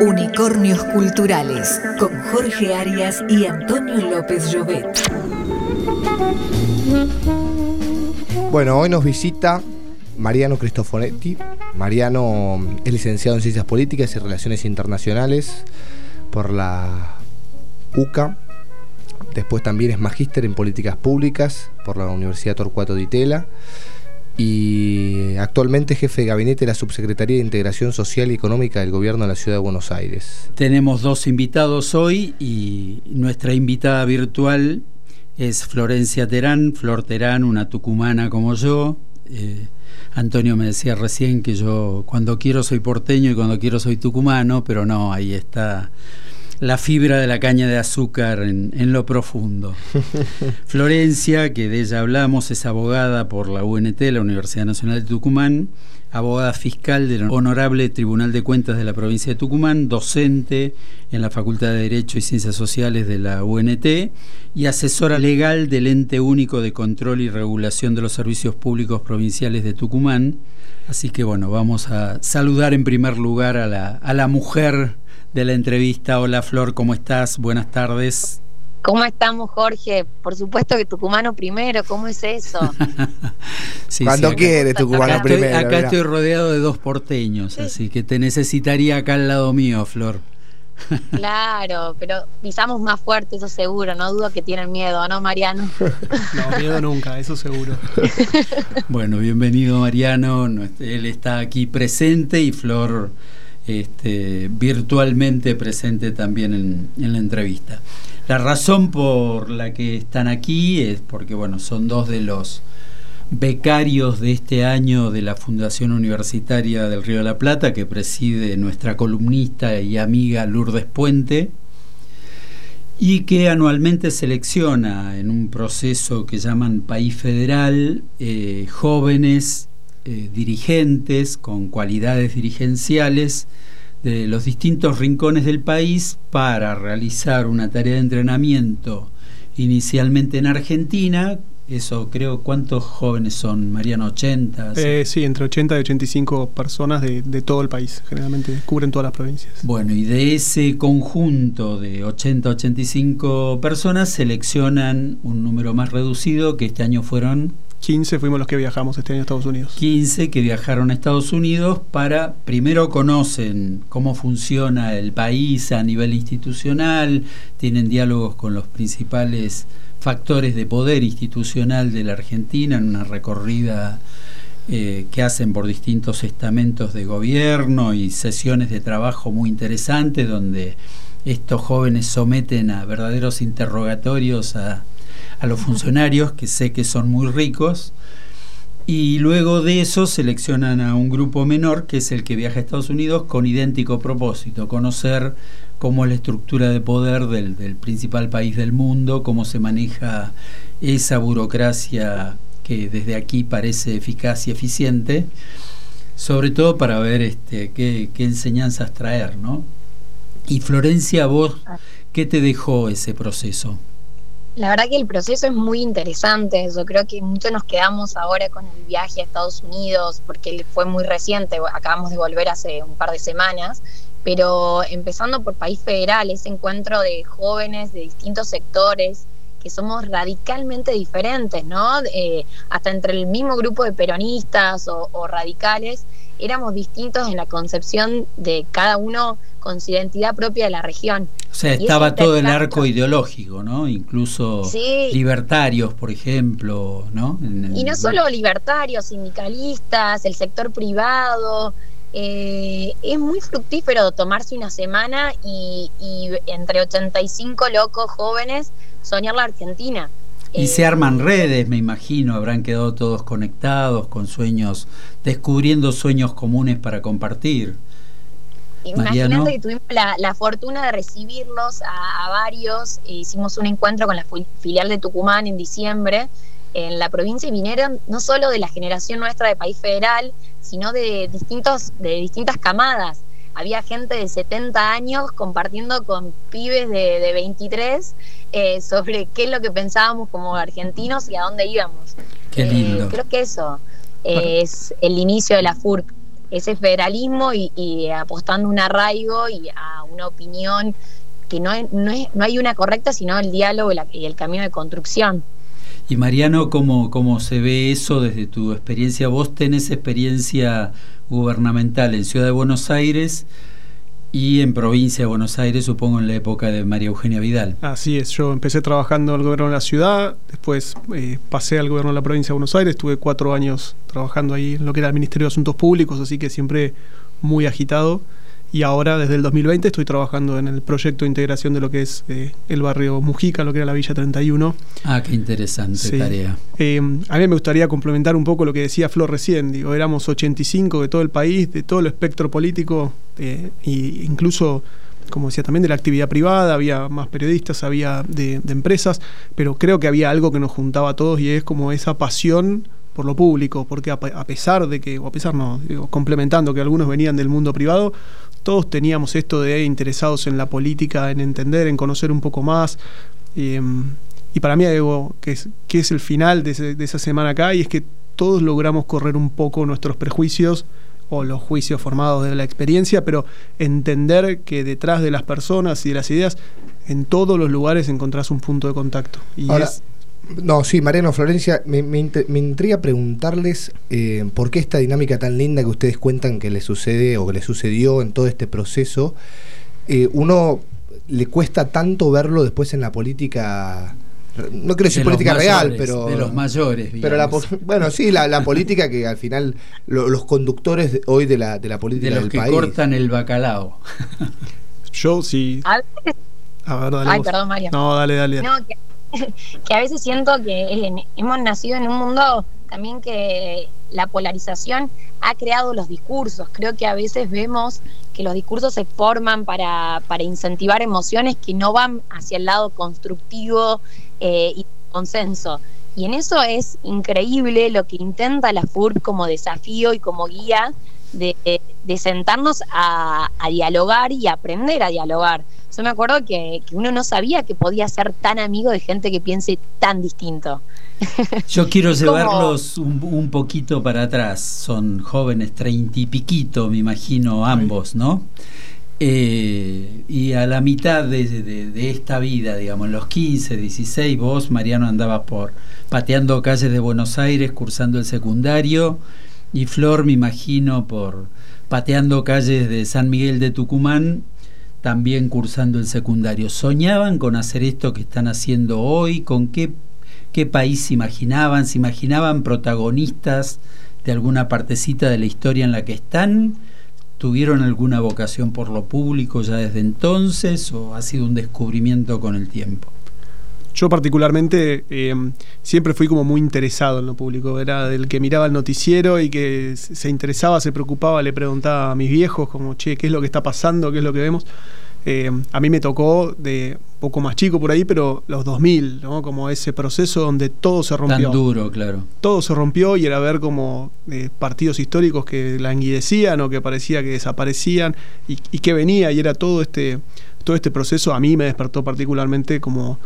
Unicornios Culturales con Jorge Arias y Antonio López Llobet. Bueno, hoy nos visita Mariano Cristoforetti. Mariano es licenciado en Ciencias Políticas y Relaciones Internacionales por la UCA. Después también es magíster en Políticas Públicas por la Universidad Torcuato Di Tella y actualmente jefe de gabinete de la Subsecretaría de Integración Social y Económica del Gobierno de la Ciudad de Buenos Aires. Tenemos dos invitados hoy y nuestra invitada virtual es Florencia Terán, Flor Terán, una tucumana como yo. Eh, Antonio me decía recién que yo cuando quiero soy porteño y cuando quiero soy tucumano, pero no, ahí está la fibra de la caña de azúcar en, lo profundo. Florencia, que de ella hablamos, es abogada por la UNT, la Universidad Nacional de Tucumán, abogada fiscal del Honorable Tribunal de Cuentas de la provincia de Tucumán, docente en la Facultad de Derecho y Ciencias Sociales de la UNT y asesora legal del Ente Único de Control y Regulación de los Servicios Públicos Provinciales de Tucumán. Así que bueno, vamos a saludar en primer lugar a la, a la mujer de la entrevista. Hola Flor, ¿cómo estás? Buenas tardes. ¿Cómo estamos, Jorge? Por supuesto que tucumano primero, ¿cómo es eso? Cuando quiere tucumano primero. acá estoy rodeado de dos porteños, así que te necesitaría acá al lado mío, Flor. Claro, pero pisamos más fuerte, eso seguro, no dudo que tienen miedo, ¿no, Mariano? No, miedo nunca, eso seguro. Bueno, bienvenido Mariano, él está aquí presente y Flor este, virtualmente presente también en, la entrevista. La razón por la que están aquí es porque bueno, son dos de los becarios de este año de la Fundación Universitaria del Río de la Plata, que preside nuestra columnista y amiga Lourdes Puente, y que anualmente selecciona en un proceso que llaman País Federal eh, jóvenes eh, dirigentes con cualidades dirigenciales de los distintos rincones del país para realizar una tarea de entrenamiento inicialmente en Argentina. Eso creo, ¿cuántos jóvenes son, Mariano? ¿80? Eh, sí, entre 80 y 85 personas de, de, todo el país, generalmente cubren todas las provincias. Bueno, y de ese conjunto de 80 85 personas seleccionan un número más reducido, que este año fueron 15 fuimos los que viajamos este año a Estados Unidos. 15 que viajaron a Estados Unidos para, primero conocen cómo funciona el país a nivel institucional, tienen diálogos con los principales factores de poder institucional de la Argentina en una recorrida eh, que hacen por distintos estamentos de gobierno y sesiones de trabajo muy interesantes donde estos jóvenes someten a verdaderos interrogatorios a a los funcionarios, que sé que son muy ricos, y luego de eso seleccionan a un grupo menor, que es el que viaja a Estados Unidos, con idéntico propósito, conocer cómo es la estructura de poder del, del principal país del mundo, cómo se maneja esa burocracia que desde aquí parece eficaz y eficiente, sobre todo para ver este, qué, qué enseñanzas traer, ¿no? Y Florencia, vos, ¿qué te dejó ese proceso? La verdad que el proceso es muy interesante. Yo creo que muchos nos quedamos ahora con el viaje a Estados Unidos porque fue muy reciente. Acabamos de volver hace un par de semanas. Pero empezando por País Federal, ese encuentro de jóvenes de distintos sectores que somos radicalmente diferentes, ¿no? Eh, hasta entre el mismo grupo de peronistas o, o radicales, éramos distintos en la concepción de cada uno con su identidad propia de la región. O sea, estaba todo el arco ideológico, ¿no? Incluso libertarios, por ejemplo, ¿no? y no solo libertarios, sindicalistas, el sector privado. Eh, es muy fructífero tomarse una semana y, entre 85 locos jóvenes soñar la Argentina. Y se arman eh, redes, me imagino, habrán quedado todos conectados con sueños, descubriendo sueños comunes para compartir. Imagínate que tuvimos la, fortuna de recibirlos a, varios. E hicimos un encuentro con la filial de Tucumán en diciembre en la provincia y vinieron no solo de la generación nuestra de país federal, sino de, distintos, de distintas camadas. Había gente de 70 años compartiendo con pibes de, 23 eh, sobre qué es lo que pensábamos como argentinos y a dónde íbamos. Qué lindo. Eh, creo que eso es el inicio de la FURC ese federalismo y, apostando un arraigo y a una opinión que no, no, no hay una correcta, sino el diálogo y, el camino de construcción. Y Mariano, ¿cómo, ¿cómo se ve eso desde tu experiencia? Vos tenés experiencia gubernamental en Ciudad de Buenos Aires y en provincia de Buenos Aires, supongo en la época de María Eugenia Vidal. Así es, yo empecé trabajando en el gobierno de la ciudad, después eh, pasé al gobierno de la provincia de Buenos Aires, estuve cuatro años trabajando ahí en lo que era el Ministerio de Asuntos Públicos, así que siempre muy agitado y ahora desde el 2020 estoy trabajando en el proyecto de integración de lo que es eh, el barrio Mujica, lo que era la Villa 31. Ah, qué interesante tarea. Eh, a mí me gustaría complementar un poco lo que decía Flor recién, digo, éramos 85 de todo el país, de todo el espectro político, e incluso como decía también de la actividad privada, había más periodistas, había de, de empresas, pero creo que había algo que nos juntaba a todos y es como esa pasión por lo público, porque a, pesar de que, o a pesar no, complementando que algunos venían del mundo privado, todos teníamos esto de interesados en la política, en entender, en conocer un poco más. Em, y para mí algo que es, que es el final de, esa semana acá, y es que todos logramos correr un poco nuestros prejuicios o los juicios formados de la experiencia, pero entender que detrás de las personas y de las ideas, en todos los lugares encontrás un punto de contacto. Y no, sí, Mariano Florencia, me, me, intriga preguntarles eh, por qué esta dinámica tan linda que ustedes cuentan que le sucede o que le sucedió en todo este proceso, eh, uno le cuesta tanto verlo después en la política no quiero decir política real, pero. De los mayores, Pero bueno, sí, la, política que al final los conductores hoy de la, de la política de los que cortan el bacalao. Yo sí. A ver, dale. Ay, perdón, Mario. No, dale, dale. No, que a veces siento que hemos nacido en un mundo también que la polarización ha creado los discursos. Creo que a veces vemos que los discursos se forman para, para incentivar emociones que no van hacia el lado constructivo eh, y consenso. Y en eso es increíble lo que intenta la FURB como desafío y como guía de, sentarnos a, a dialogar y aprender a dialogar. Yo me acuerdo que, uno no sabía que podía ser tan amigo de gente que piense tan distinto. Yo quiero llevarlos un, poquito para atrás. Son jóvenes, treinta y piquito, me imagino, ambos, ¿no? Eh, y a la mitad de, esta vida, digamos, los 15, 16, vos, Mariano, andabas por pateando calles de Buenos Aires, cursando el secundario, y Flor, me imagino, por pateando calles de San Miguel de Tucumán también cursando el secundario. ¿Soñaban con hacer esto que están haciendo hoy? ¿Con qué, qué país se imaginaban? ¿Se imaginaban protagonistas de alguna partecita de la historia en la que están? ¿Tuvieron alguna vocación por lo público ya desde entonces o ha sido un descubrimiento con el tiempo? Yo particularmente eh, siempre fui como muy interesado en lo público, era del que miraba el noticiero y que se interesaba, se preocupaba, le preguntaba a mis viejos como, che, ¿qué es lo que está pasando? ¿Qué es lo que vemos? Eh, a mí me tocó de poco más chico por ahí, pero los 2000, ¿no? Como ese proceso donde todo se rompió. Tan duro, claro. Todo se rompió y era ver como eh, partidos históricos que languidecían o que parecía que desaparecían y, y que venía y era todo este, todo este proceso a mí me despertó particularmente como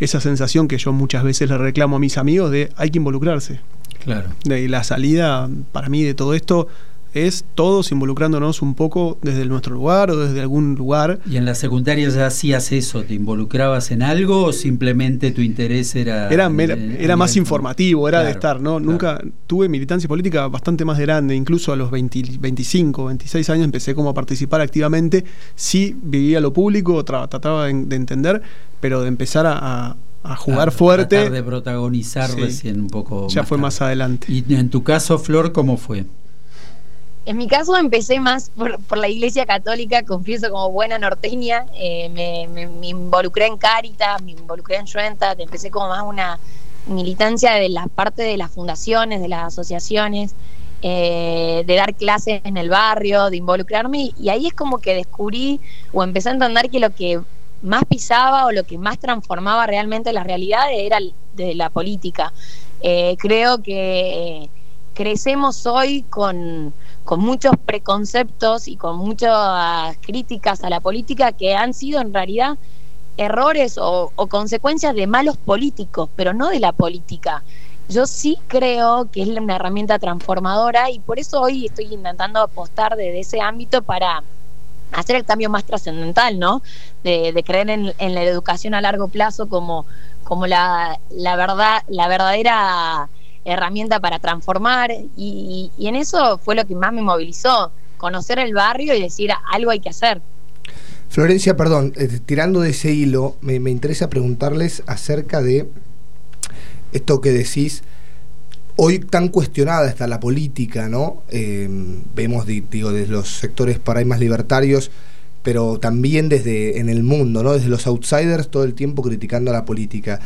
esa sensación que yo muchas veces le reclamo a mis amigos de hay que involucrarse. Claro. De la salida para mí de todo esto es todos involucrándonos un poco desde nuestro lugar o desde algún lugar. ¿Y en la secundaria ya hacías eso? ¿Te involucrabas en algo o simplemente tu interés era... Era, era, más informativo, era de estar, ¿no? Nunca tuve militancia política bastante más grande, incluso a los 25, 26 años empecé como a participar activamente, sí vivía lo público, trataba de, entender, pero de empezar a, jugar fuerte. Tratar de protagonizar recién un poco. Ya fue más adelante. ¿Y en tu caso, Flor, cómo fue? En mi caso empecé más por, la iglesia católica, confieso como buena norteña, eh, me, involucré en Caritas, me involucré en Schwentat, empecé como más una militancia de la parte de las fundaciones, de las asociaciones, eh, de dar clases en el barrio, de involucrarme, y ahí es como que descubrí o empecé a entender que lo que más pisaba o lo que más transformaba realmente la realidad era de la política. Eh, creo que crecemos hoy con con muchos preconceptos y con muchas críticas a la política que han sido en realidad errores o, consecuencias de malos políticos, pero no de la política. yo sí creo que es una herramienta transformadora y por eso hoy estoy intentando apostar desde ese ámbito para hacer el cambio más trascendental, ¿no? De, creer en, la educación a largo plazo como, como la, la verdad, la verdadera herramienta para transformar y, en eso fue lo que más me movilizó, conocer el barrio y decir algo hay que hacer. Florencia, perdón, eh, tirando de ese hilo, me, interesa preguntarles acerca de esto que decís, hoy tan cuestionada está la política, ¿no? Em, vemos, digo, desde los sectores para libertarios, pero también desde en el mundo, ¿no? Desde los outsiders todo el tiempo criticando a la política.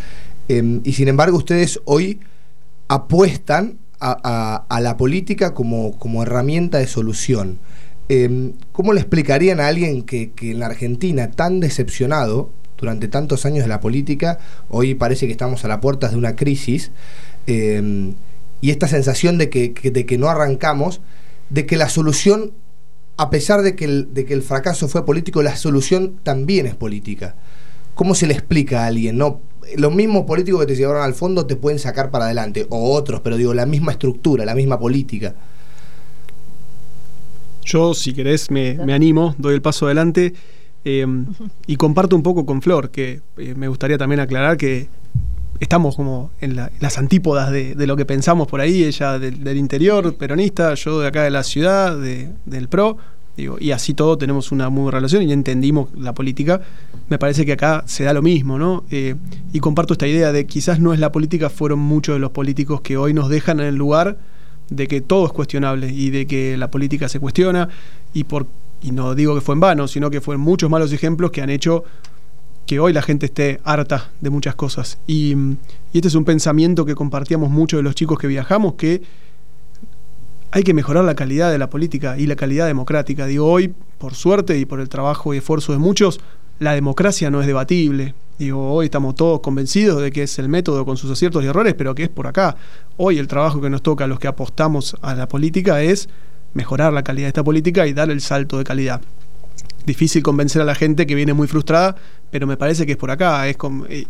Em, y sin embargo, ustedes hoy apuestan a, la política como, como, herramienta de solución. Em, ¿Cómo le explicarían a alguien que, en la Argentina, tan decepcionado durante tantos años de la política, hoy parece que estamos a la puerta de una crisis, em, y esta sensación de que, de que no arrancamos, de que la solución, a pesar de que, el, de que el fracaso fue político, la solución también es política? ¿Cómo se le explica a alguien? No, los mismos políticos que te llevaron al fondo te pueden sacar para adelante, o otros, pero digo, la misma estructura, la misma política. Yo, si querés, me, animo, doy el paso adelante eh, y comparto un poco con Flor, que eh, me gustaría también aclarar que estamos como en, las antípodas de, lo que pensamos por ahí, ella del, interior peronista, yo de acá de la ciudad, del PRO, Digo, y así todo tenemos una muy buena relación y entendimos la política. Me parece que acá se da lo mismo, ¿no? Eh, y comparto esta idea de quizás no es la política, fueron muchos de los políticos que hoy nos dejan en el lugar de que todo es cuestionable y de que la política se cuestiona y por y no digo que fue en vano, sino que fueron muchos malos ejemplos que han hecho que hoy la gente esté harta de muchas cosas. Y, y este es un pensamiento que compartíamos muchos de los chicos que viajamos, que hay que mejorar la calidad de la política y la calidad democrática. Digo, hoy, por suerte y por el trabajo y esfuerzo de muchos, la democracia no es debatible. Digo, hoy estamos todos convencidos de que es el método con sus aciertos y errores, pero que es por acá. Hoy el trabajo que nos toca a los que apostamos a la política es mejorar la calidad de esta política y dar el salto de calidad. Difícil convencer a la gente que viene muy frustrada, pero me parece que es por acá. Es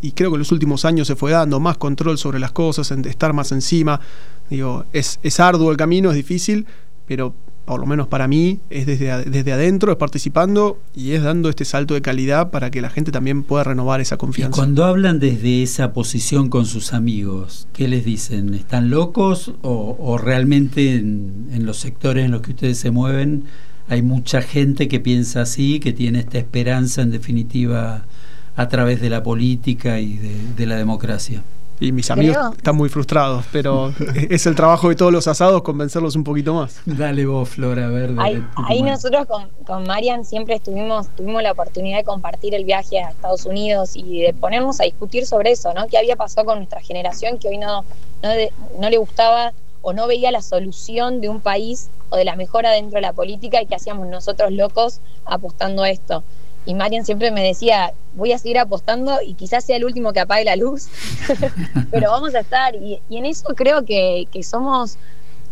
y creo que en los últimos años se fue dando más control sobre las cosas, estar más encima, Digo, es, es arduo el camino, es difícil, pero por lo menos para mí es desde, desde adentro, es participando y es dando este salto de calidad para que la gente también pueda renovar esa confianza. Cuando hablan desde esa posición con sus amigos, ¿qué les dicen? ¿Están locos o, realmente en, en, los sectores en los que ustedes se mueven hay mucha gente que piensa así, que tiene esta esperanza en definitiva a través de la política y de la democracia? Y mis amigos están muy frustrados, pero es el trabajo de todos los asados convencerlos un poquito más. Dale vos, Flora, a ver. Ahí, nosotros con, con, Marian siempre estuvimos, tuvimos la oportunidad de compartir el viaje a Estados Unidos y de ponernos a discutir sobre eso, ¿no? ¿Qué había pasado con nuestra generación que hoy no, no, no le gustaba o no veía la solución de un país o de la mejora dentro de la política y que hacíamos nosotros locos apostando a esto? y Marian siempre me decía, voy a seguir apostando y quizás sea el último que apague la luz, pero vamos a estar. Y, en eso creo que, somos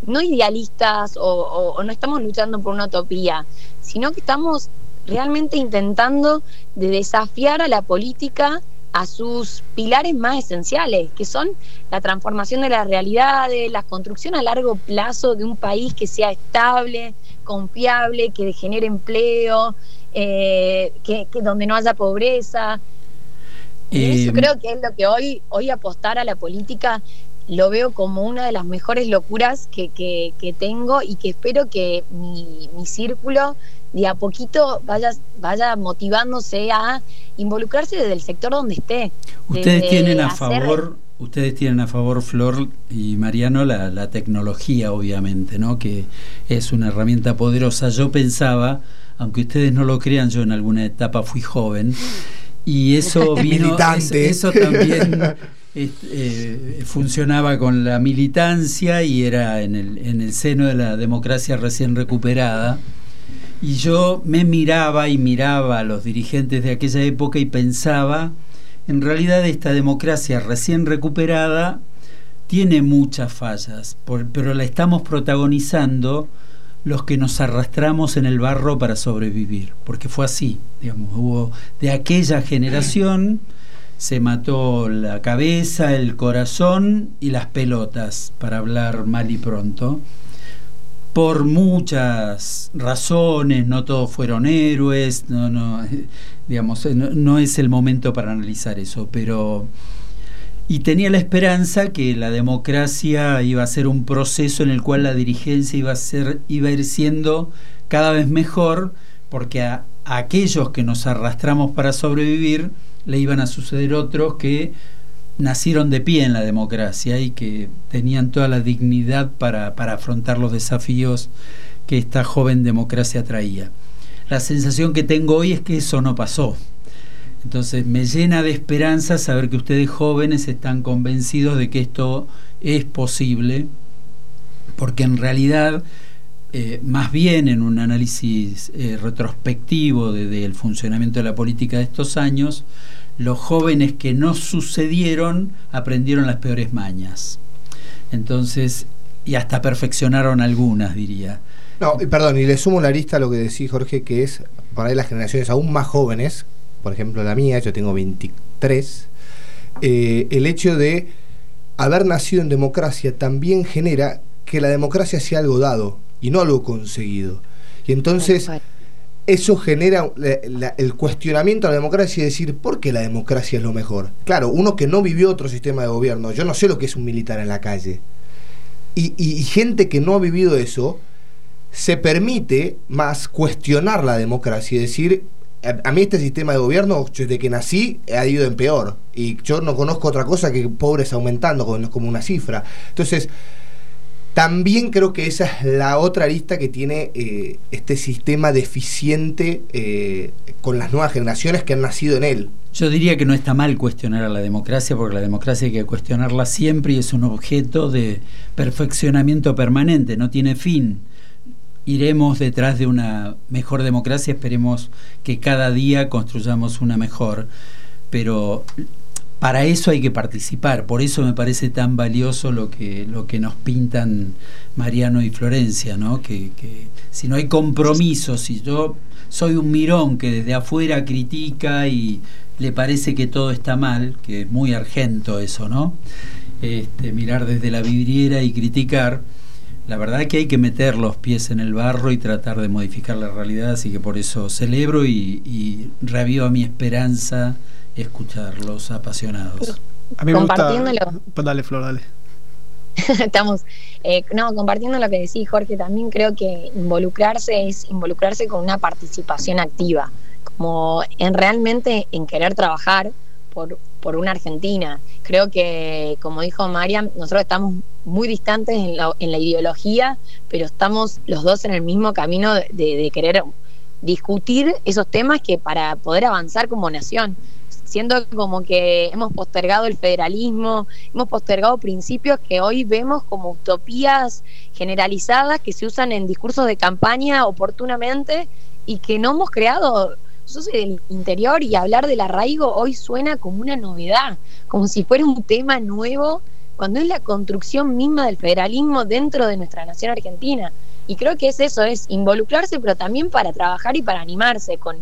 no idealistas o, no estamos luchando por una utopía, sino que estamos realmente intentando de desafiar a la política a sus pilares más esenciales, que son la transformación de las realidades, la construcción a largo plazo de un país que sea estable, confiable, que genere empleo, eh, que, donde no haya pobreza. Y eso creo que es lo que hoy, hoy apostar a la política lo veo como una de las mejores locuras que, que, tengo y que espero que mi, mi, círculo de a poquito vaya, vaya motivándose a involucrarse desde el sector donde esté. Ustedes tienen a favor, ustedes tienen a favor, Flor y Mariano, la, la tecnología, obviamente, ¿no? que es una herramienta poderosa. Yo pensaba aunque ustedes no lo crean, yo en alguna etapa fui joven y eso vino, eso, también eh, funcionaba con la militancia y era en el, en el seno de la democracia recién recuperada. Y yo me miraba y miraba a los dirigentes de aquella época y pensaba, en realidad esta democracia recién recuperada tiene muchas fallas, pero la estamos protagonizando los que nos arrastramos en el barro para sobrevivir, porque fue así, digamos, hubo de aquella generación se mató la cabeza, el corazón y las pelotas, para hablar mal y pronto. Por muchas razones, no todos fueron héroes, no, no, digamos, no, es el momento para analizar eso, pero y tenía la esperanza que la democracia iba a ser un proceso en el cual la dirigencia iba a ser iba a ir siendo cada vez mejor porque a aquellos que nos arrastramos para sobrevivir le iban a suceder otros que nacieron de pie en la democracia y que tenían toda la dignidad para, afrontar los desafíos que esta joven democracia traía. La sensación que tengo hoy es que eso no pasó. Entonces me llena de esperanza saber que ustedes jóvenes están convencidos de que esto es posible, porque en realidad, eh, más bien en un análisis eh, retrospectivo del funcionamiento de la política de estos años, los jóvenes que no sucedieron aprendieron las peores mañas. Entonces, y hasta perfeccionaron algunas, diría. No, perdón, y le sumo la lista a lo que decís, Jorge, que es para las generaciones aún más jóvenes, por ejemplo la mía, yo tengo 23, eh, el hecho de haber nacido en democracia también genera que la democracia sea algo dado y no algo conseguido. Y entonces eso genera el cuestionamiento a la democracia y decir, ¿por qué la democracia es lo mejor? Claro, uno que no vivió otro sistema de gobierno, yo no sé lo que es un militar en la calle. Y, gente que no ha vivido eso, se permite más cuestionar la democracia y decir, a, mí este sistema de gobierno, desde que nací, ha ido en peor. Y yo no conozco otra cosa que pobres aumentando como una cifra. Entonces, también creo que esa es la otra lista que tiene eh, este sistema deficiente eh, con las nuevas generaciones que han nacido en él. Yo diría que no está mal cuestionar a la democracia, porque la democracia hay que cuestionarla siempre y es un objeto de perfeccionamiento permanente, no tiene fin. Iremos detrás de una mejor democracia, esperemos que cada día construyamos una mejor, pero para eso hay que participar, por eso me parece tan valioso lo que, lo que nos pintan Mariano y Florencia, ¿no? Que, si no hay compromiso, si yo soy un mirón que desde afuera critica y le parece que todo está mal, que es muy argento eso, ¿no? Este, mirar desde la vidriera y criticar, la verdad que hay que meter los pies en el barro y tratar de modificar la realidad, así que por eso celebro y, y reavivo mi esperanza escucharlos apasionados. A mí me compartiéndolo. Pues dale, Flor, dale. Estamos, eh, no, compartiendo lo que decís, Jorge, también creo que involucrarse es involucrarse con una participación activa, como en realmente en querer trabajar por, por una Argentina. Creo que, como dijo Mariam, nosotros estamos muy distantes en la, en la ideología, pero estamos los dos en el mismo camino de, de querer discutir esos temas que para poder avanzar como nación. Siento como que hemos postergado el federalismo, hemos postergado principios que hoy vemos como utopías generalizadas que se usan en discursos de campaña oportunamente y que no hemos creado. Yo soy del interior y hablar del arraigo hoy suena como una novedad, como si fuera un tema nuevo, cuando es la construcción misma del federalismo dentro de nuestra nación argentina. Y creo que es eso, es involucrarse, pero también para trabajar y para animarse, con,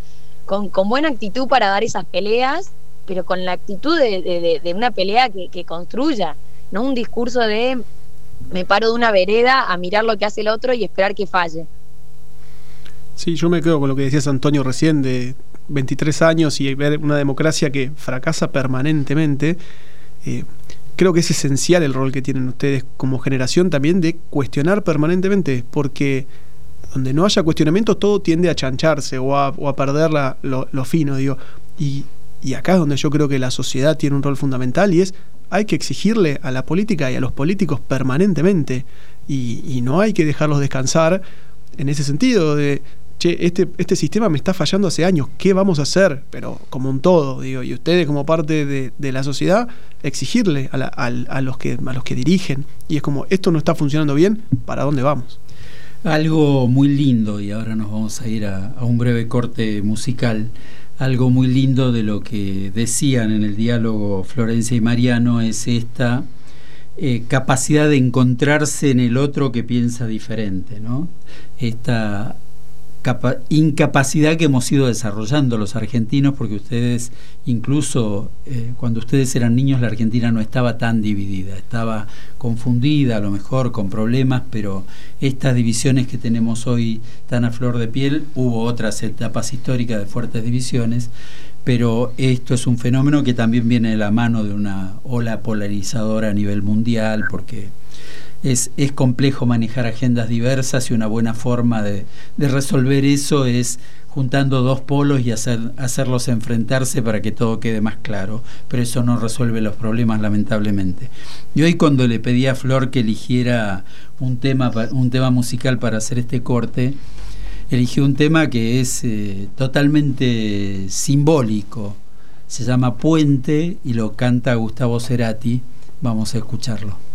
con, con buena actitud para dar esas peleas pero con la actitud de, una pelea que, construya, no un discurso de me paro de una vereda a mirar lo que hace el otro y esperar que falle. Sí, yo me quedo con lo que decías Antonio recién de 23 años y ver una democracia que fracasa permanentemente. Eh, creo que es esencial el rol que tienen ustedes como generación también de cuestionar permanentemente, porque donde no haya cuestionamiento todo tiende a chancharse o a, perder lo, lo, fino, digo. Y y acá es donde yo creo que la sociedad tiene un rol fundamental y es hay que exigirle a la política y a los políticos permanentemente y, no hay que dejarlos descansar en ese sentido de, che, este, este sistema me está fallando hace años, ¿qué vamos a hacer? Pero como un todo, digo, y ustedes como parte de, la sociedad, exigirle a, los que, a los que dirigen. Y es como, esto no está funcionando bien, ¿para dónde vamos? Algo muy lindo, y ahora nos vamos a ir a un breve corte musical algo muy lindo de lo que decían en el diálogo Florencia y Mariano es esta eh, capacidad de encontrarse en el otro que piensa diferente, ¿no? Esta incapacidad que hemos ido desarrollando los argentinos, porque ustedes, incluso eh, cuando ustedes eran niños, la Argentina no estaba tan dividida, estaba confundida a lo mejor con problemas, pero estas divisiones que tenemos hoy tan a flor de piel, hubo otras etapas históricas de fuertes divisiones, pero esto es un fenómeno que también viene de la mano de una ola polarizadora a nivel mundial, porque es, es complejo manejar agendas diversas y una buena forma de, resolver eso es juntando dos polos y hacer, hacerlos enfrentarse para que todo quede más claro, pero eso no resuelve los problemas lamentablemente. Y hoy cuando le pedí a Flor que eligiera un tema, un tema musical para hacer este corte, eligió un tema que es eh, totalmente simbólico, se llama Puente y lo canta Gustavo Cerati, vamos a escucharlo.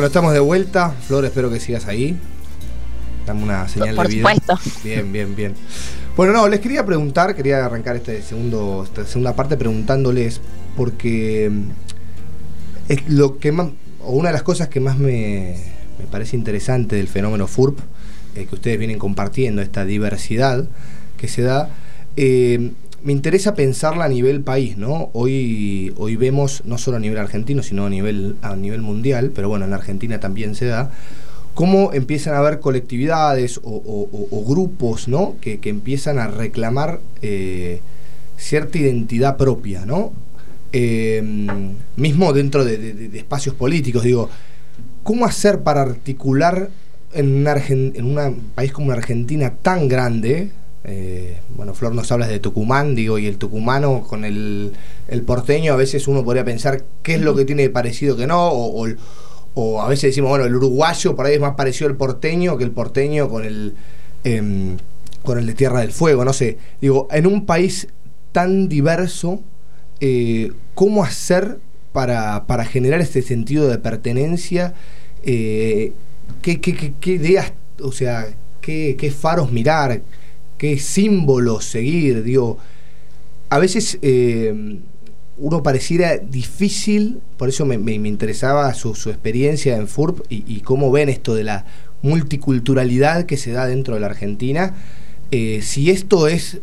Bueno, estamos de vuelta. Flor, espero que sigas ahí. Dame una señal de vida. Por supuesto. Bien, bien, bien. Bueno, no, les quería preguntar, quería arrancar este segundo, esta segunda parte preguntándoles, porque mm, es lo que más, o una de las cosas que más me, parece interesante del fenómeno FURP, eh, que ustedes vienen compartiendo, esta diversidad que se da, eh, me interesa pensarla a nivel país, ¿no? Hoy, hoy vemos, no solo a nivel argentino, sino a nivel, a nivel mundial, pero bueno, en Argentina también se da, cómo empiezan a haber colectividades o, grupos, ¿no? Que, empiezan a reclamar eh, cierta identidad propia, ¿no? Eh, mismo dentro de, espacios políticos, digo, ¿cómo hacer para articular en, en un país como Argentina tan grande, eh, bueno, Flor nos habla de Tucumán, digo, y el tucumano con el, porteño, a veces uno podría pensar qué es lo que tiene parecido que no, o, a veces decimos, bueno, el uruguayo por ahí es más parecido al porteño que el porteño con el, em, con el de Tierra del Fuego, no sé. Digo, en un país tan diverso, eh, ¿cómo hacer para, para, generar este sentido de pertenencia? Eh, ¿qué, qué, qué, ideas, o sea, qué faros mirar? ¿Qué símbolos seguir? Digo, a veces eh, uno pareciera difícil, por eso me, interesaba su, experiencia en FURP y, cómo ven esto de la multiculturalidad que se da dentro de la Argentina. Eh, si esto es,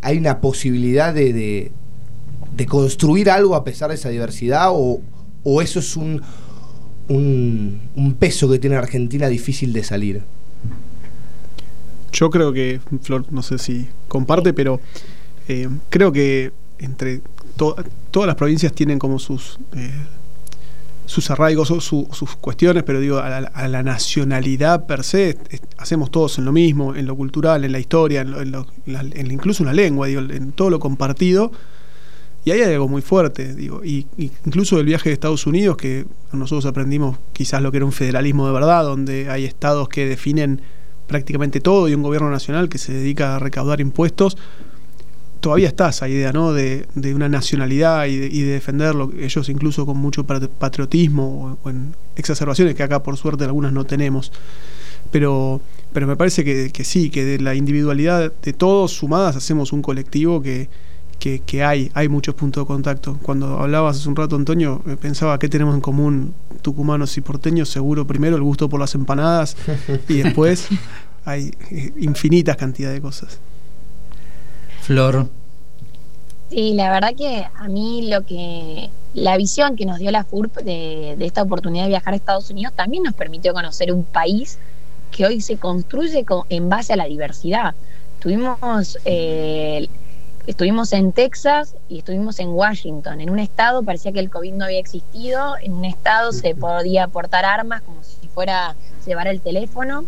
hay una posibilidad de, construir algo a pesar de esa diversidad o, eso es un, peso que tiene Argentina difícil de salir. Yo creo que, Flor, no sé si comparte, pero eh, creo que entre todas las provincias tienen como sus eh, sus arraigos o sus cuestiones, pero digo, a la, nacionalidad per se, hacemos todos en lo mismo, en lo cultural, en la historia, en, incluso en la lengua, digo, en todo lo compartido. Y ahí hay algo muy fuerte, digo, y, incluso el viaje de Estados Unidos, que nosotros aprendimos quizás lo que era un federalismo de verdad, donde hay estados que definen prácticamente todo y un gobierno nacional que se dedica a recaudar impuestos, todavía está esa idea ¿no? de, una nacionalidad y de, defenderlo, ellos incluso con mucho patriotismo o, en exacerbaciones que acá por suerte algunas no tenemos. Pero, pero me parece que, sí, que de la individualidad de todos sumadas hacemos un colectivo que, que, hay, hay muchos puntos de contacto. Cuando hablabas hace un rato, Antonio, eh, pensaba qué tenemos en común tucumanos y porteños, seguro primero el gusto por las empanadas y después hay eh, infinitas cantidades de cosas. Flor. Sí, la verdad que a mí lo que la visión que nos dio la FURP de, esta oportunidad de viajar a Estados Unidos también nos permitió conocer un país que hoy se construye en base a la diversidad. Tuvimos, eh, estuvimos en Texas y estuvimos en Washington. En un estado parecía que el COVID no había existido, en un estado se podía portar armas como si fuera llevar el teléfono,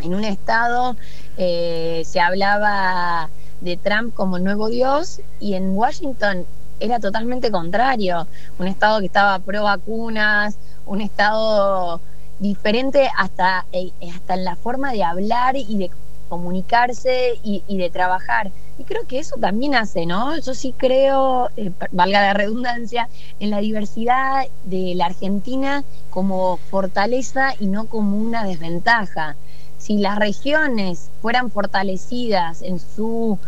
en un estado eh, se hablaba de Trump como nuevo Dios y en Washington era totalmente contrario, un estado que estaba pro vacunas, un estado diferente hasta, eh, hasta en la forma de hablar y de comunicarse y, de trabajar. Y creo que eso también hace, ¿no? Yo sí creo, eh, valga la redundancia, en la diversidad de la Argentina como fortaleza y no como una desventaja si las regiones fueran fortalecidas en su,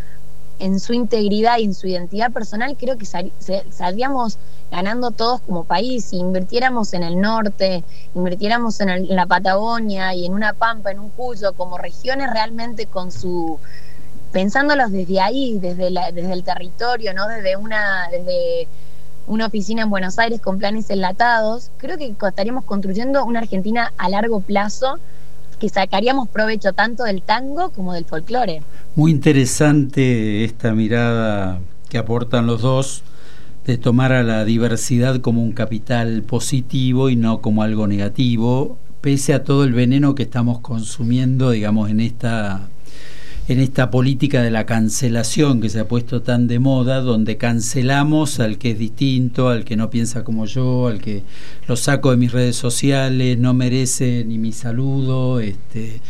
en su integridad y en su identidad personal, creo que saldríamos ganando todos como país. Si invirtiéramos en el norte, invirtiéramos en, la Patagonia y en una Pampa, en un Cuyo, como regiones realmente con su pensándolos desde ahí, desde, la, desde el territorio, no desde una, desde una oficina en Buenos Aires con planes enlatados, creo que estaríamos construyendo una Argentina a largo plazo que sacaríamos provecho tanto del tango como del folclore. Muy interesante esta mirada que aportan los dos de tomar a la diversidad como un capital positivo y no como algo negativo, pese a todo el veneno que estamos consumiendo, digamos, en esta en esta política de la cancelación que se ha puesto tan de moda, donde cancelamos al que es distinto, al que no piensa como yo, al que lo saco de mis redes sociales, no merece ni mi saludo, este,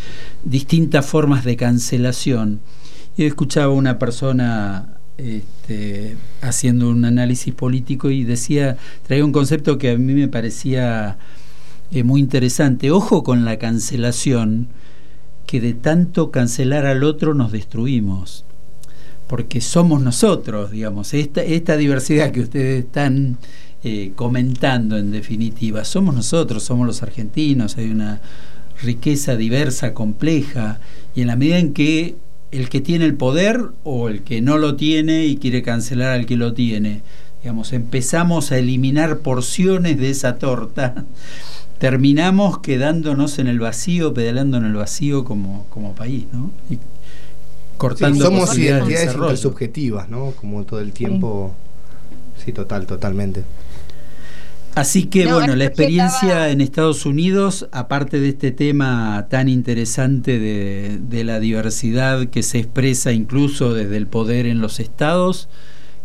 distintas formas de cancelación. Yo escuchaba una persona este, haciendo un análisis político y decía, traía un concepto que a mí me parecía eh, muy interesante. Ojo con la cancelación que de tanto cancelar al otro nos destruimos, porque somos nosotros, digamos, esta, esta diversidad que ustedes están eh, comentando en definitiva, somos nosotros, somos los argentinos, hay una riqueza diversa, compleja, y en la medida en que el que tiene el poder o el que no lo tiene y quiere cancelar al que lo tiene, digamos, empezamos a eliminar porciones de esa torta terminamos quedándonos en el vacío, pedalando en el vacío como, como país, ¿no? Y cortando somos identidades subjetivas, ¿no? Como todo el tiempo. Sí, total, totalmente. Así que bueno, la experiencia en Estados Unidos, aparte de este tema tan interesante de, de, la diversidad que se expresa incluso desde el poder en los estados,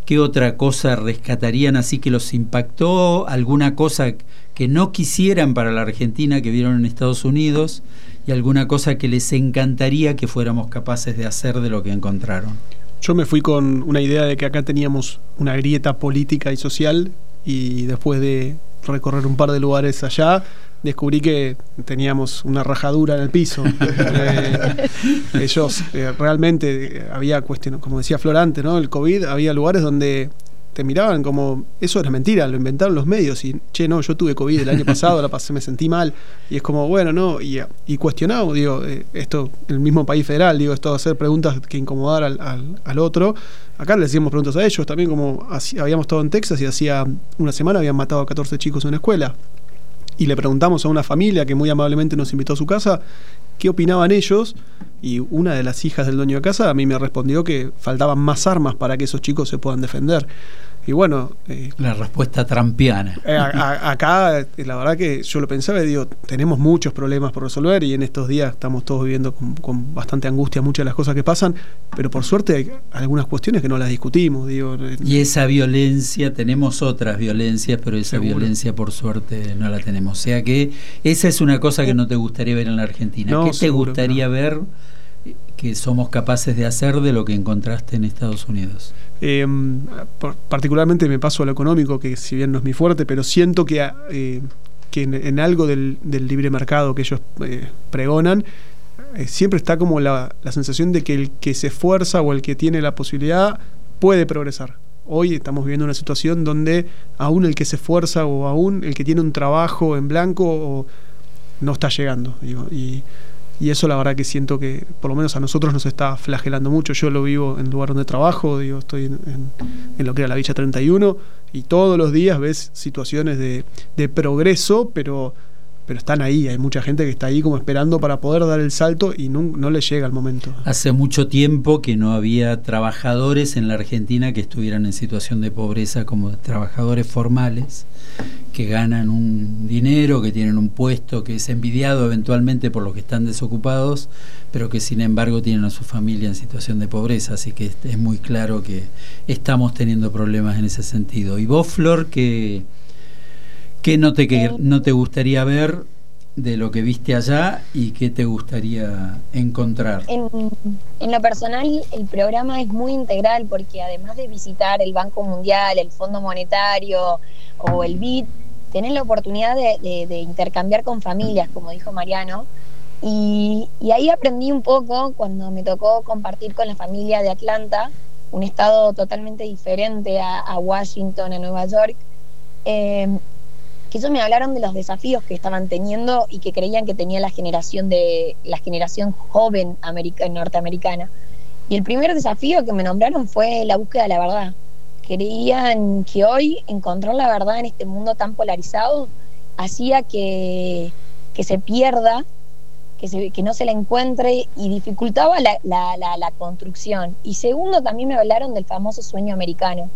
¿Qué otra cosa rescatarían así que los impactó? ¿Alguna cosa que no quisieran para la Argentina que vieron en Estados Unidos? ¿Y alguna cosa que les encantaría que fuéramos capaces de hacer de lo que encontraron? Yo me fui con una idea de que acá teníamos una grieta política y social y después de recorrer un par de lugares allá, descubrí que teníamos una rajadura en el piso. Eh, ellos eh, realmente eh, había cuestiones, como decía Florante, ¿no? El COVID, había lugares donde te miraban como, eso era mentira, lo inventaron los medios y, che, no, yo tuve COVID el año pasado, la pasé, me sentí mal, y es como, bueno, no, y, y cuestionado, digo, esto, el mismo país federal, digo, esto de hacer preguntas que incomodar al, al, al otro, acá le hacíamos preguntas a ellos, también como habíamos estado en Texas y hacía una semana habían matado a 14 chicos en una escuela, y le preguntamos a una familia que muy amablemente nos invitó a su casa qué opinaban ellos y una de las hijas del dueño de casa a mí me respondió que faltaban más armas para que esos chicos se puedan defender. Y bueno... Eh, la respuesta trampiana. Eh, acá, eh, la verdad que yo lo pensaba y digo, tenemos muchos problemas por resolver y en estos días estamos todos viviendo con, bastante angustia muchas de las cosas que pasan, pero por suerte hay algunas cuestiones que no las discutimos. Digo, y esa violencia, tenemos otras violencias, pero esa violencia por suerte no la tenemos. O sea que esa es una cosa que no te gustaría ver en la Argentina. ¿Qué te gustaría ver que somos capaces de hacer de lo que encontraste en Estados Unidos? Eh, particularmente me paso a lo económico, que si bien no es mi fuerte, pero siento que, eh, que en, algo del, libre mercado que ellos eh, pregonan, eh, siempre está como la, la, sensación de que el que se esfuerza o el que tiene la posibilidad puede progresar. Hoy estamos viviendo una situación donde aún el que se esfuerza o aún el que tiene un trabajo en blanco no está llegando. Y eso la verdad que siento que por lo menos a nosotros nos está flagelando mucho. Yo lo vivo en el lugar donde trabajo, digo, estoy en, lo que era la Villa 31 y todos los días ves situaciones de, de progreso, pero pero están ahí, hay mucha gente que está ahí como esperando para poder dar el salto y no, no le llega el momento. Hace mucho tiempo que no había trabajadores en la Argentina que estuvieran en situación de pobreza como trabajadores formales, que ganan un dinero, que tienen un puesto que es envidiado eventualmente por los que están desocupados, pero que sin embargo tienen a su familia en situación de pobreza, así que es muy claro que estamos teniendo problemas en ese sentido. Y vos, Flor, que ¿Qué no te, que, no te gustaría ver de lo que viste allá y qué te gustaría encontrar? En, lo personal, el programa es muy integral porque además de visitar el Banco Mundial, el Fondo Monetario o el BID, tenés la oportunidad de, intercambiar con familias, como dijo Mariano. Y, ahí aprendí un poco cuando me tocó compartir con la familia de Atlanta, un estado totalmente diferente a, Washington, a Nueva York. Eh, que ellos me hablaron de los desafíos que estaban teniendo y que creían que tenía la generación de la generación joven norteamericana. Y el primer desafío que me nombraron fue la búsqueda de la verdad. Creían que hoy encontrar la verdad en este mundo tan polarizado hacía que, que se pierda, que, no se la encuentre y dificultaba la, la, la, construcción. Y segundo, también me hablaron del famoso sueño americano,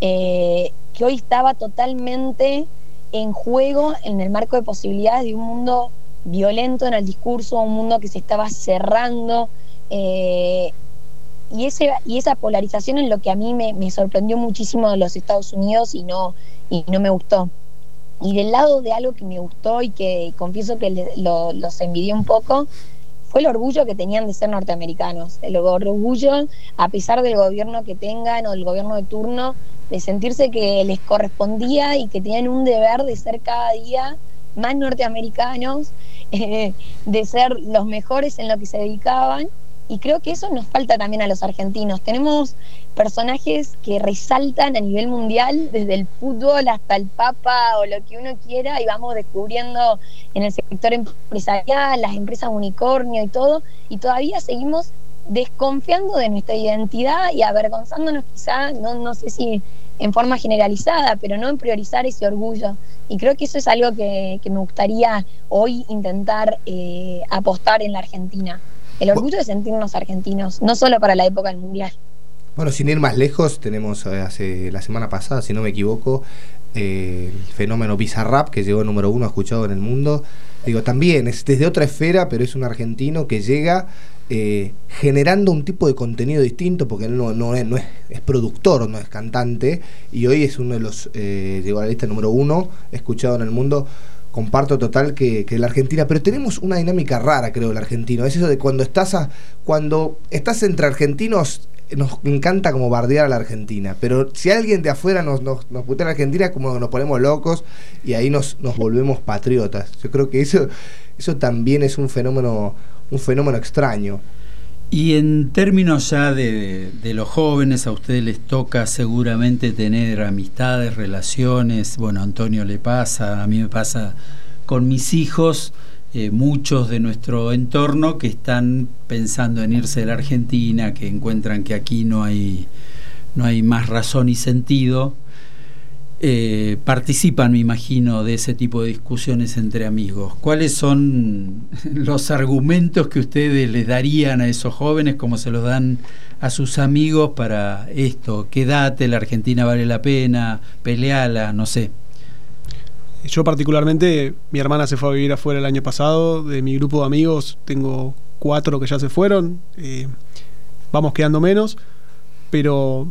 eh, que hoy estaba totalmente en juego en el marco de posibilidades de un mundo violento en el discurso, un mundo que se estaba cerrando. Eh, y, ese, y esa polarización es lo que a mí me, sorprendió muchísimo de los Estados Unidos y no, y no me gustó. Y del lado de algo que me gustó y que confieso que los envidié un poco, fue el orgullo que tenían de ser norteamericanos. El orgullo, a pesar del gobierno que tengan o del gobierno de turno, de sentirse que les correspondía y que tenían un deber de ser cada día más norteamericanos, eh, de ser los mejores en lo que se dedicaban. Y creo que eso nos falta también a los argentinos. Tenemos personajes que resaltan a nivel mundial, desde el fútbol hasta el Papa o lo que uno quiera, y vamos descubriendo en el sector empresarial, las empresas unicornio y todo, y todavía seguimos desconfiando de nuestra identidad y avergonzándonos quizá, no, no sé si en forma generalizada, pero no en priorizar ese orgullo. Y creo que eso es algo que, me gustaría hoy intentar eh, apostar en la Argentina. El orgullo de sentirnos argentinos, no solo para la época del Mundial. Bueno, sin ir más lejos, tenemos eh, hace la semana pasada, si no me equivoco, eh, el fenómeno Bizarrap, que llegó número uno escuchado en el mundo. Digo, también es desde otra esfera, pero es un argentino que llega eh, generando un tipo de contenido distinto, porque él no, no, es, no es, productor, no es cantante, y hoy es uno de los, eh, llegó a la lista número uno, escuchado en el mundo. Comparto total que, que, la Argentina, pero tenemos una dinámica rara, creo, el argentino. Es eso de cuando estás cuando estás entre argentinos, nos encanta como bardear a la Argentina, pero si alguien de afuera nos, nos, nos putea la Argentina, como nos ponemos locos y ahí nos, nos volvemos patriotas. Yo creo que eso, eso también es un fenómeno un fenómeno extraño. Y en términos ya de, de, los jóvenes, a ustedes les toca seguramente tener amistades, relaciones, bueno, a Antonio le pasa, a mí me pasa con mis hijos, eh, muchos de nuestro entorno que están pensando en irse de la Argentina, que encuentran que aquí no hay, no hay más razón y sentido eh, participan, me imagino, de ese tipo de discusiones entre amigos. ¿Cuáles son los argumentos que ustedes les darían a esos jóvenes como se los dan a sus amigos para esto? Quédate, la Argentina vale la pena, peleala, no sé. Yo particularmente, mi hermana se fue a vivir afuera el año pasado, de mi grupo de amigos tengo cuatro que ya se fueron, eh, vamos quedando menos, pero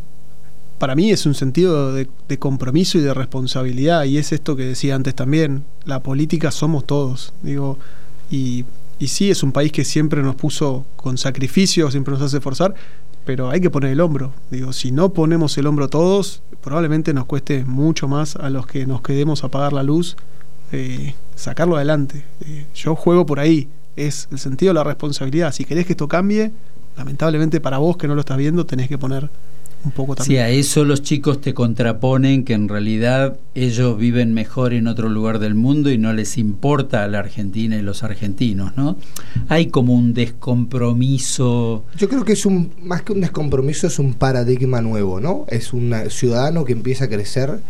para mí es un sentido de, compromiso y de responsabilidad, y es esto que decía antes también, la política somos todos, digo, y, y sí es un país que siempre nos puso con sacrificio, siempre nos hace forzar, pero hay que poner el hombro, digo, si no ponemos el hombro todos, probablemente nos cueste mucho más a los que nos quedemos a apagar la luz, eh, sacarlo adelante. Eh, yo juego por ahí, es el sentido de la responsabilidad, si querés que esto cambie, lamentablemente para vos que no lo estás viendo, tenés que poner un poco también. Sí, a eso los chicos te contraponen que en realidad ellos viven mejor en otro lugar del mundo y no les importa a la Argentina y los argentinos, ¿no? Hay como un descompromiso. Yo creo que es un, más que un descompromiso, es un paradigma nuevo, ¿no? Es un ciudadano que empieza a crecer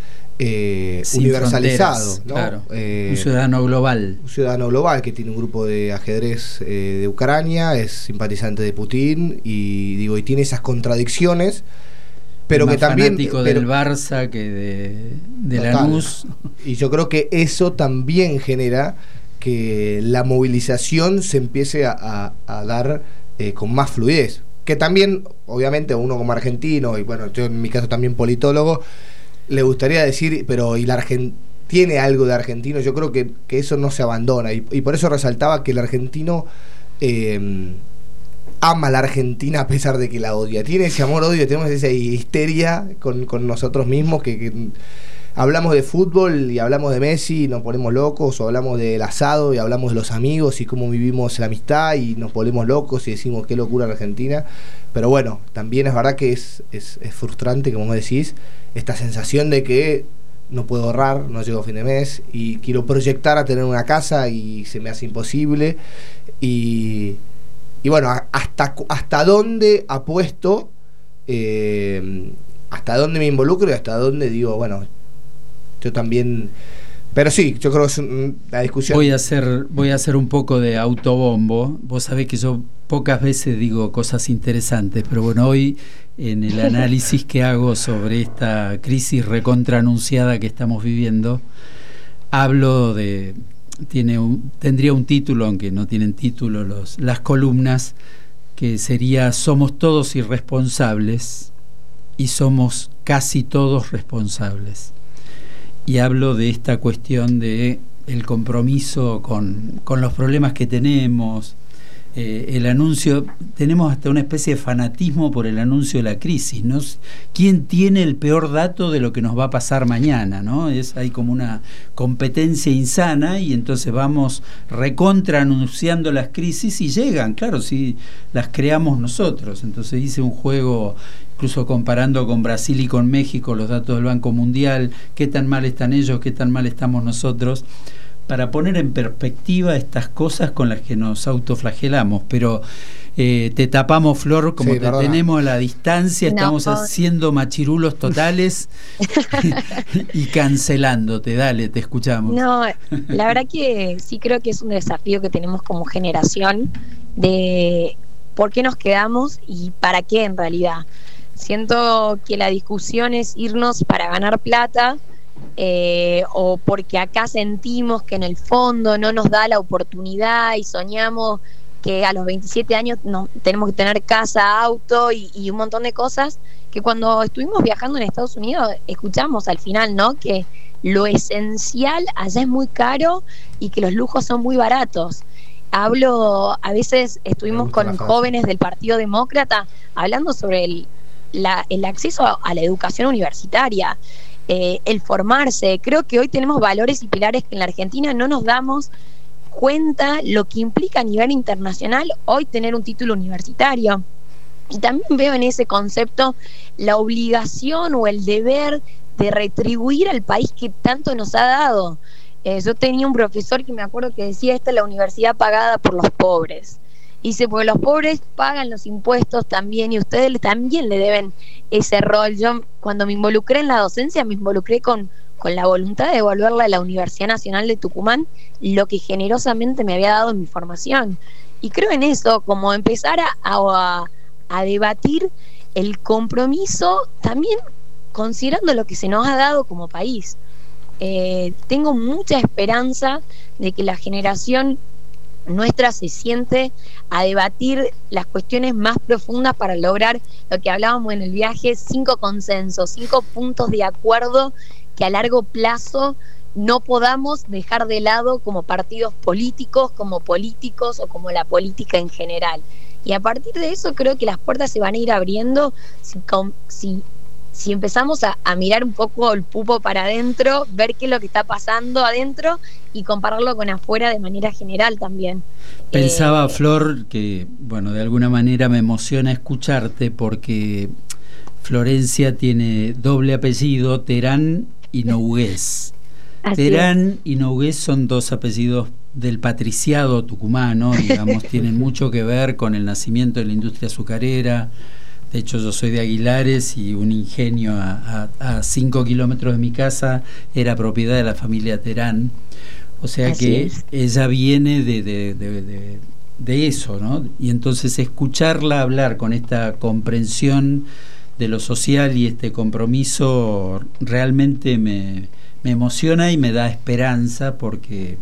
eh, universalizado, ¿no? Eh, un ciudadano global. Un ciudadano global que tiene un grupo de ajedrez eh, de Ucrania, es simpatizante de Putin y digo y tiene esas contradicciones pero que también fanático del Barça que de, de Lanús. Y yo creo que eso también genera que la movilización se empiece a, dar eh, con más fluidez. Que también obviamente uno como argentino y bueno yo en mi caso también politólogo le gustaría decir pero y la Argentina tiene algo de argentino yo creo que, eso no se abandona. Y, por eso resaltaba que el argentino eh, ama la Argentina a pesar de que la odia. Tiene ese amor-odio, tenemos esa histeria con, nosotros mismos que, hablamos de fútbol y hablamos de Messi y nos ponemos locos, o hablamos del asado y hablamos de los amigos y cómo vivimos la amistad y nos ponemos locos y decimos qué locura Argentina. Pero bueno, también es verdad que es, es, es frustrante, como decís, esta sensación de que no puedo ahorrar, no llego a fin de mes y quiero proyectar a tener una casa y se me hace imposible. Y, y bueno, hasta, hasta dónde apuesto, eh, hasta dónde me involucro y hasta dónde digo, bueno, yo también... Pero sí, yo creo que es la discusión... Voy a, hacer, voy a hacer un poco de autobombo. Vos sabés que yo pocas veces digo cosas interesantes, pero bueno, hoy en el análisis que hago sobre esta crisis recontra anunciada que estamos viviendo, hablo de tiene tendría un título, aunque no tienen título los, las columnas, que sería Somos todos irresponsables y somos casi todos responsables. Y hablo de esta cuestión de el compromiso con, con los problemas que tenemos, eh, el anuncio, tenemos hasta una especie de fanatismo por el anuncio de la crisis, ¿no? ¿Quién tiene el peor dato de lo que nos va a pasar mañana, ¿no? Es, hay como una competencia insana y entonces vamos recontra anunciando las crisis y llegan, claro, si las creamos nosotros. Entonces hice un juego incluso comparando con Brasil y con México los datos del Banco Mundial, qué tan mal están ellos, qué tan mal estamos nosotros para poner en perspectiva estas cosas con las que nos autoflagelamos, pero eh, te tapamos, Flor, como te tenemos a la distancia, estamos haciendo machirulos totales y cancelándote. Dale, te escuchamos. No, la verdad que sí creo que es un desafío que tenemos como generación de por qué nos quedamos y para qué en realidad. Siento que la discusión es irnos para ganar plata eh, o porque acá sentimos que en el fondo no nos da la oportunidad y soñamos que a los 27 años no, tenemos que tener casa, auto y, un montón de cosas que cuando estuvimos viajando en Estados Unidos escuchamos al final, ¿no? Que lo esencial allá es muy caro y que los lujos son muy baratos. Hablo, a veces estuvimos con jóvenes del Partido Demócrata hablando sobre el, el acceso a, la educación universitaria, eh, el formarse. Creo que hoy tenemos valores y pilares que en la Argentina no nos damos cuenta lo que implica a nivel internacional hoy tener un título universitario. Y también veo en ese concepto la obligación o el deber de retribuir al país que tanto nos ha dado. Eh, yo tenía un profesor que me acuerdo que decía, esta es la universidad pagada por los pobres. Dice, porque los pobres pagan los impuestos también y ustedes también le deben ese rol. Yo cuando me involucré en la docencia me involucré con, con la voluntad de devolverle a la Universidad Nacional de Tucumán lo que generosamente me había dado en mi formación. Y creo en eso, como empezar a, a, debatir el compromiso también considerando lo que se nos ha dado como país. Eh, tengo mucha esperanza de que la generación nuestra se siente a debatir las cuestiones más profundas para lograr lo que hablábamos en el viaje, cinco consensos, cinco puntos de acuerdo que a largo plazo no podamos dejar de lado como partidos políticos, como políticos o como la política en general. Y a partir de eso creo que las puertas se van a ir abriendo si, si empezamos a, mirar un poco el pupo para adentro, ver qué es lo que está pasando adentro y compararlo con afuera de manera general también. Pensaba, eh, Flor, que, bueno, de alguna manera me emociona escucharte porque Florencia tiene doble apellido, Terán y Nougués. Terán y Nougués son dos apellidos del patriciado tucumano, digamos, tienen mucho que ver con el nacimiento de la industria azucarera, de hecho, yo soy de Aguilares y un ingenio a, cinco kilómetros de mi casa era propiedad de la familia Terán. O sea que ella viene de, de, de, eso, ¿no? Y entonces escucharla hablar con esta comprensión de lo social y este compromiso realmente me, me emociona y me da esperanza porque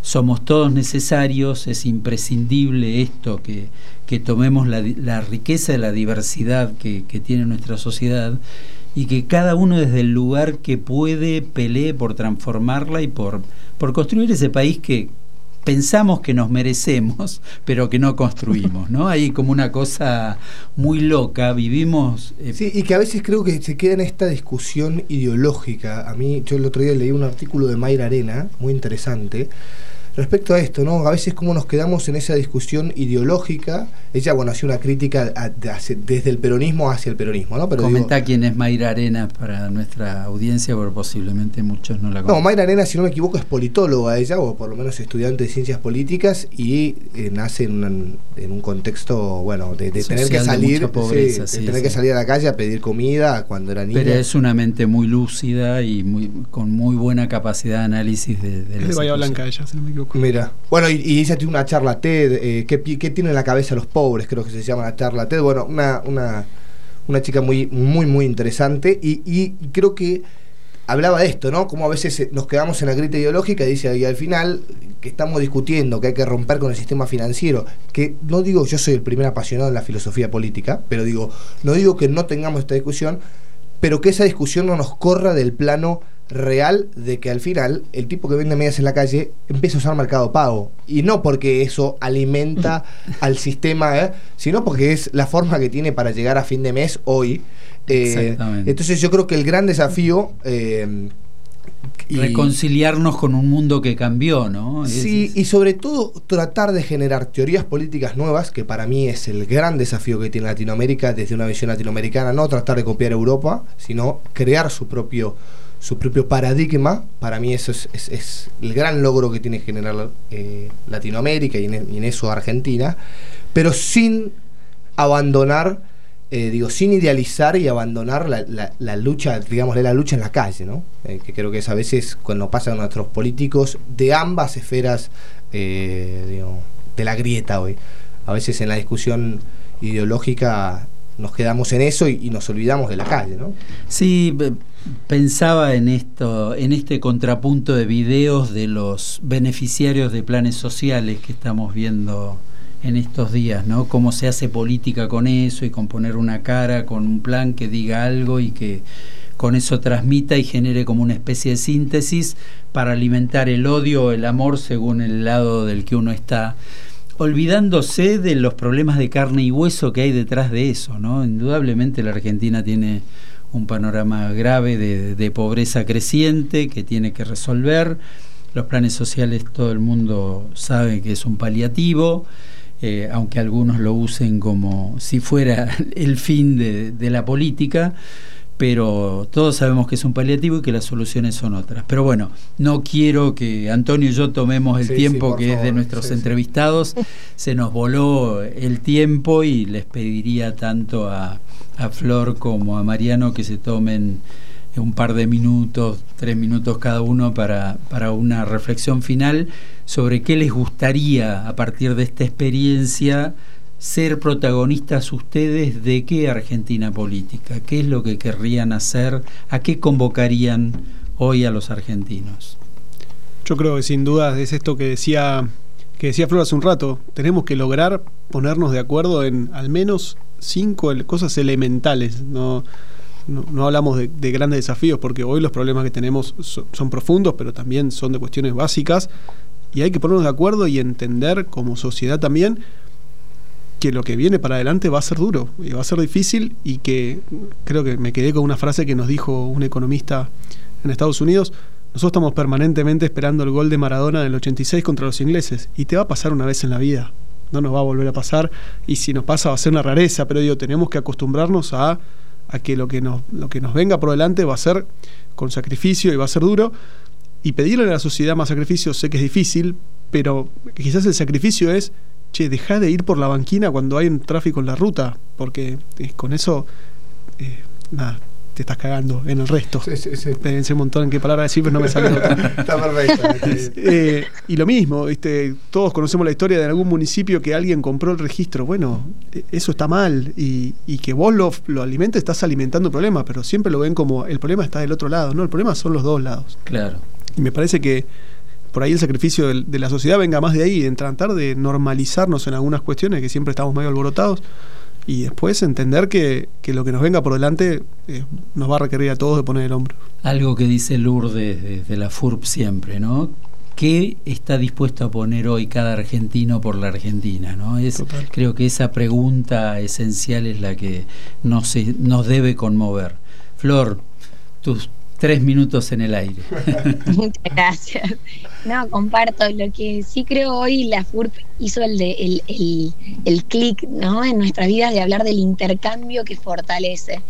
somos todos necesarios, es imprescindible esto que, que tomemos la, la, riqueza de la diversidad que, que, tiene nuestra sociedad y que cada uno desde el lugar que puede pelee por transformarla y por, por construir ese país que pensamos que nos merecemos, pero que no construimos, ¿no? Hay como una cosa muy loca, vivimos... Eh, sí, y que a veces creo que se queda en esta discusión ideológica. A mí, yo el otro día leí un artículo de Mayra Arena, muy interesante, respecto a esto, ¿no? A veces como nos quedamos en esa discusión ideológica, ella, bueno, hacía una crítica desde el peronismo hacia el peronismo, ¿no? Pero Comenta quién es Mayra Arena para nuestra audiencia, porque posiblemente muchos no la conocen. No, Mayra Arena, si no me equivoco, es politóloga ella, o por lo menos estudiante de ciencias políticas, y eh, nace en un, contexto, bueno, de, tener que salir, de tener que salir a la calle a pedir comida cuando era niña. Pero es una mente muy lúcida y muy, con muy buena capacidad de análisis de, de Es de Bahía Blanca ella, si no me equivoco. Mira, bueno, y, ella tiene una charla TED, eh, ¿qué, tiene en la cabeza los pobres? Creo que se llama la charla TED. Bueno, una, una, una chica muy, muy, muy interesante y, creo que hablaba de esto, ¿no? Como a veces eh, nos quedamos en la grita ideológica y dice, y al final que estamos discutiendo que hay que romper con el sistema financiero, que no digo yo soy el primer apasionado en la filosofía política, pero digo, no digo que no tengamos esta discusión, pero que esa discusión no nos corra del plano real de que al final el tipo que vende medias en la calle empieza a usar mercado pago. Y no porque eso alimenta al sistema, ¿eh? sino porque es la forma que tiene para llegar a fin de mes hoy. Eh, entonces yo creo que el gran desafío... Eh, Reconciliarnos con un mundo que cambió, ¿no? Sí, y sobre todo tratar de generar teorías políticas nuevas, que para mí es el gran desafío que tiene Latinoamérica desde una visión latinoamericana, no tratar de copiar Europa, sino crear su propio su propio paradigma, para mí eso es, es, el gran logro que tiene que generar eh, Latinoamérica y en, eso Argentina, pero sin abandonar, eh, digo, sin idealizar y abandonar la, la, lucha, digamos, la lucha en la calle, ¿no? Eh, que creo que es a veces cuando pasan nuestros políticos de ambas esferas de la grieta hoy. A veces en la discusión ideológica nos quedamos en eso y, nos olvidamos de la calle, ¿no? Sí, pensaba en esto, en este contrapunto de videos de los beneficiarios de planes sociales que estamos viendo en estos días, ¿no? Cómo se hace política con eso y con poner una cara, con un plan que diga algo y que con eso transmita y genere como una especie de síntesis para alimentar el odio o el amor según el lado del que uno está, olvidándose de los problemas de carne y hueso que hay detrás de eso, ¿no? Indudablemente la Argentina tiene un panorama grave de, pobreza creciente que tiene que resolver. Los planes sociales todo el mundo sabe que es un paliativo. Eh, aunque algunos lo usen como si fuera el fin de, la política, pero todos sabemos que es un paliativo y que las soluciones son otras. Pero bueno, no quiero que Antonio y yo tomemos el sí, tiempo sí, que favor. es de nuestros sí, entrevistados, se nos voló el tiempo y les pediría tanto a, a Flor como a Mariano que se tomen un par de minutos, tres minutos cada uno para, para una reflexión final sobre qué les gustaría a partir de esta experiencia ser protagonistas ustedes de qué Argentina política, qué es lo que querrían hacer, a qué convocarían hoy a los argentinos. Yo creo que sin duda es esto que decía que decía Flor hace un rato, tenemos que lograr ponernos de acuerdo en al menos cinco cosas elementales, no no, hablamos de, de, grandes desafíos porque hoy los problemas que tenemos son, profundos, pero también son de cuestiones básicas. Y hay que ponernos de acuerdo y entender como sociedad también que lo que viene para adelante va a ser duro y va a ser difícil y que creo que me quedé con una frase que nos dijo un economista en Estados Unidos, nosotros estamos permanentemente esperando el gol de Maradona del 86 contra los ingleses y te va a pasar una vez en la vida, no nos va a volver a pasar y si nos pasa va a ser una rareza, pero digo, tenemos que acostumbrarnos a, a que lo que, nos, lo que nos venga por delante va a ser con sacrificio y va a ser duro. Y pedirle a la sociedad más sacrificio sé que es difícil, pero quizás el sacrificio es che, deja de ir por la banquina cuando hay un tráfico en la ruta, porque eh, con eso, eh, nada, te estás cagando en el resto. Sí, sí, sí. Pensé un montón en qué palabra decir, pero no me sale otra. Está perfecto. eh, y lo mismo, ¿viste? todos conocemos la historia de algún municipio que alguien compró el registro. Bueno, e, eso está mal. Y, y que vos lo, lo, alimentes, estás alimentando el problema, pero siempre lo ven como el problema está del otro lado. No, el problema son los dos lados. Claro. Y me parece que por ahí el sacrificio de, de, la sociedad venga más de ahí, en tratar de normalizarnos en algunas cuestiones que siempre estamos medio alborotados y después entender que, que lo que nos venga por delante eh, nos va a requerir a todos de poner el hombro. Algo que dice Lourdes desde la FURP siempre, ¿no? ¿Qué está dispuesto a poner hoy cada argentino por la Argentina? ¿no? Es, creo que esa pregunta esencial es la que nos, nos debe conmover. Flor, tus tres minutos en el aire. Muchas gracias. No, comparto. Lo que sí creo hoy la FURP hizo el, de, el, el, el clic ¿no? en nuestra vida de hablar del intercambio que fortalece.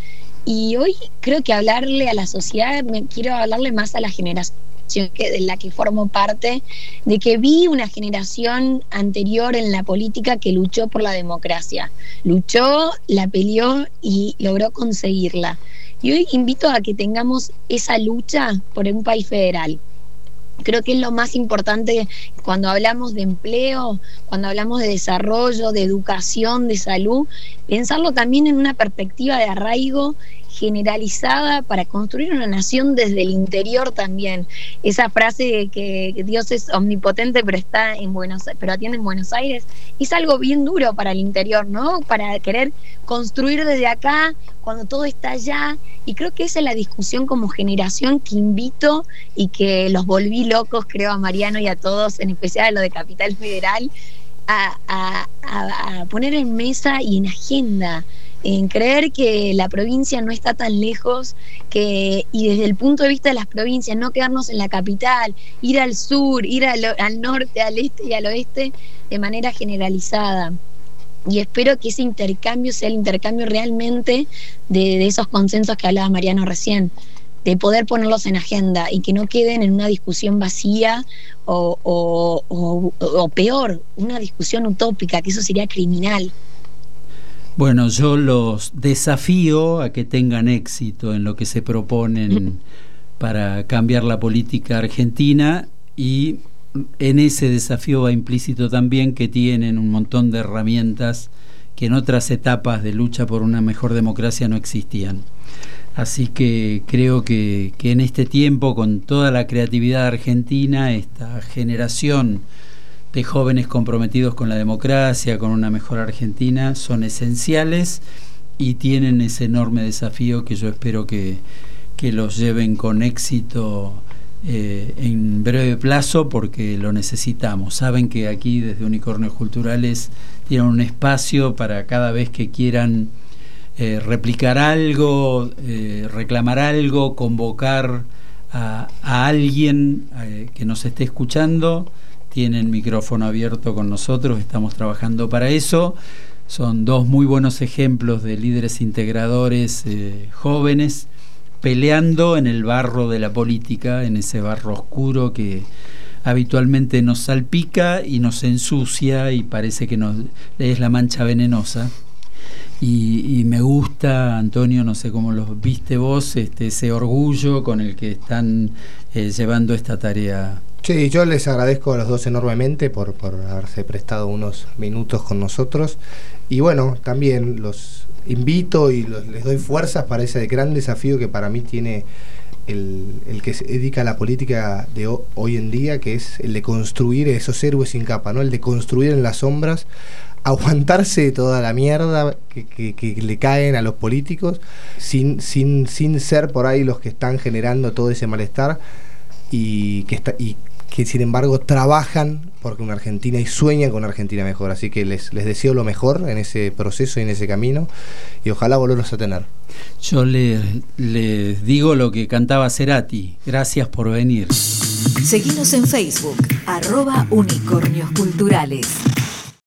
Y hoy creo que hablarle a la sociedad, me quiero hablarle más a la de la que formo parte, de que vi una generación anterior en la política que luchó por la democracia. Luchó, la peleó y logró conseguirla. Y hoy invito a que tengamos esa lucha por un país federal. Creo que es lo más importante cuando hablamos de empleo, cuando hablamos de desarrollo, de educación, de salud, pensarlo también en una perspectiva de arraigo generalizada para construir una nación desde el interior también. Esa frase que, que Dios es omnipotente pero está en Buenos pero atiende en Buenos Aires, es algo bien duro para el interior, ¿no? Para querer construir desde acá cuando todo está allá. Y creo que esa es la discusión como generación que invito y que los volví locos, creo, a Mariano y a todos, en especial a lo de Capital Federal, a, a, a, poner en mesa y en agenda en creer que la provincia no está tan lejos que y desde el punto de vista de las provincias no quedarnos en la capital ir al sur ir al, norte al este y al oeste de manera generalizada y espero que ese intercambio sea el intercambio realmente de, de esos consensos que hablaba Mariano recién de poder ponerlos en agenda y que no queden en una discusión vacía o, o, o peor, una discusión utópica, que eso sería criminal. Bueno, yo los desafío a que tengan éxito en lo que se proponen para cambiar la política argentina y en ese desafío va implícito también que tienen un montón de herramientas que en otras etapas de lucha por una mejor democracia no existían. Así que creo que, que, en este tiempo, con toda la creatividad argentina, esta generación de jóvenes comprometidos con la democracia, con una mejor Argentina, son esenciales y tienen ese enorme desafío que yo espero que, que los lleven con éxito eh, en breve plazo porque lo necesitamos. Saben que aquí desde Unicornios Culturales tienen un espacio para cada vez que quieran eh, replicar algo, eh, reclamar algo, convocar a, alguien eh, que nos esté escuchando. Tienen micrófono abierto con nosotros, estamos trabajando para eso. Son dos muy buenos ejemplos de líderes integradores jóvenes peleando en el barro de la política, en ese barro oscuro que habitualmente nos salpica y nos ensucia y parece que nos, es la mancha venenosa. Y, me gusta, Antonio, no sé cómo los viste vos, este, ese orgullo con el que están eh, llevando esta tarea. Sí, yo les agradezco a los dos enormemente por, por haberse prestado unos minutos con nosotros. Y bueno, también los invito y les doy fuerzas para ese gran desafío que para mí tiene el, el, que se dedica a la política de hoy en día, que es el de construir esos héroes sin capa, ¿no? El de construir en las sombras aguantarse toda la mierda que, le caen a los políticos sin, sin, sin ser por ahí los que están generando todo ese malestar y que, está, que sin embargo trabajan porque una Argentina y sueñan con una Argentina mejor. Así que les, les deseo lo mejor en ese proceso y en ese camino y ojalá volverlos a tener. Yo les, les digo lo que cantaba Cerati. Gracias por venir. Seguimos en Facebook, arroba unicornios culturales.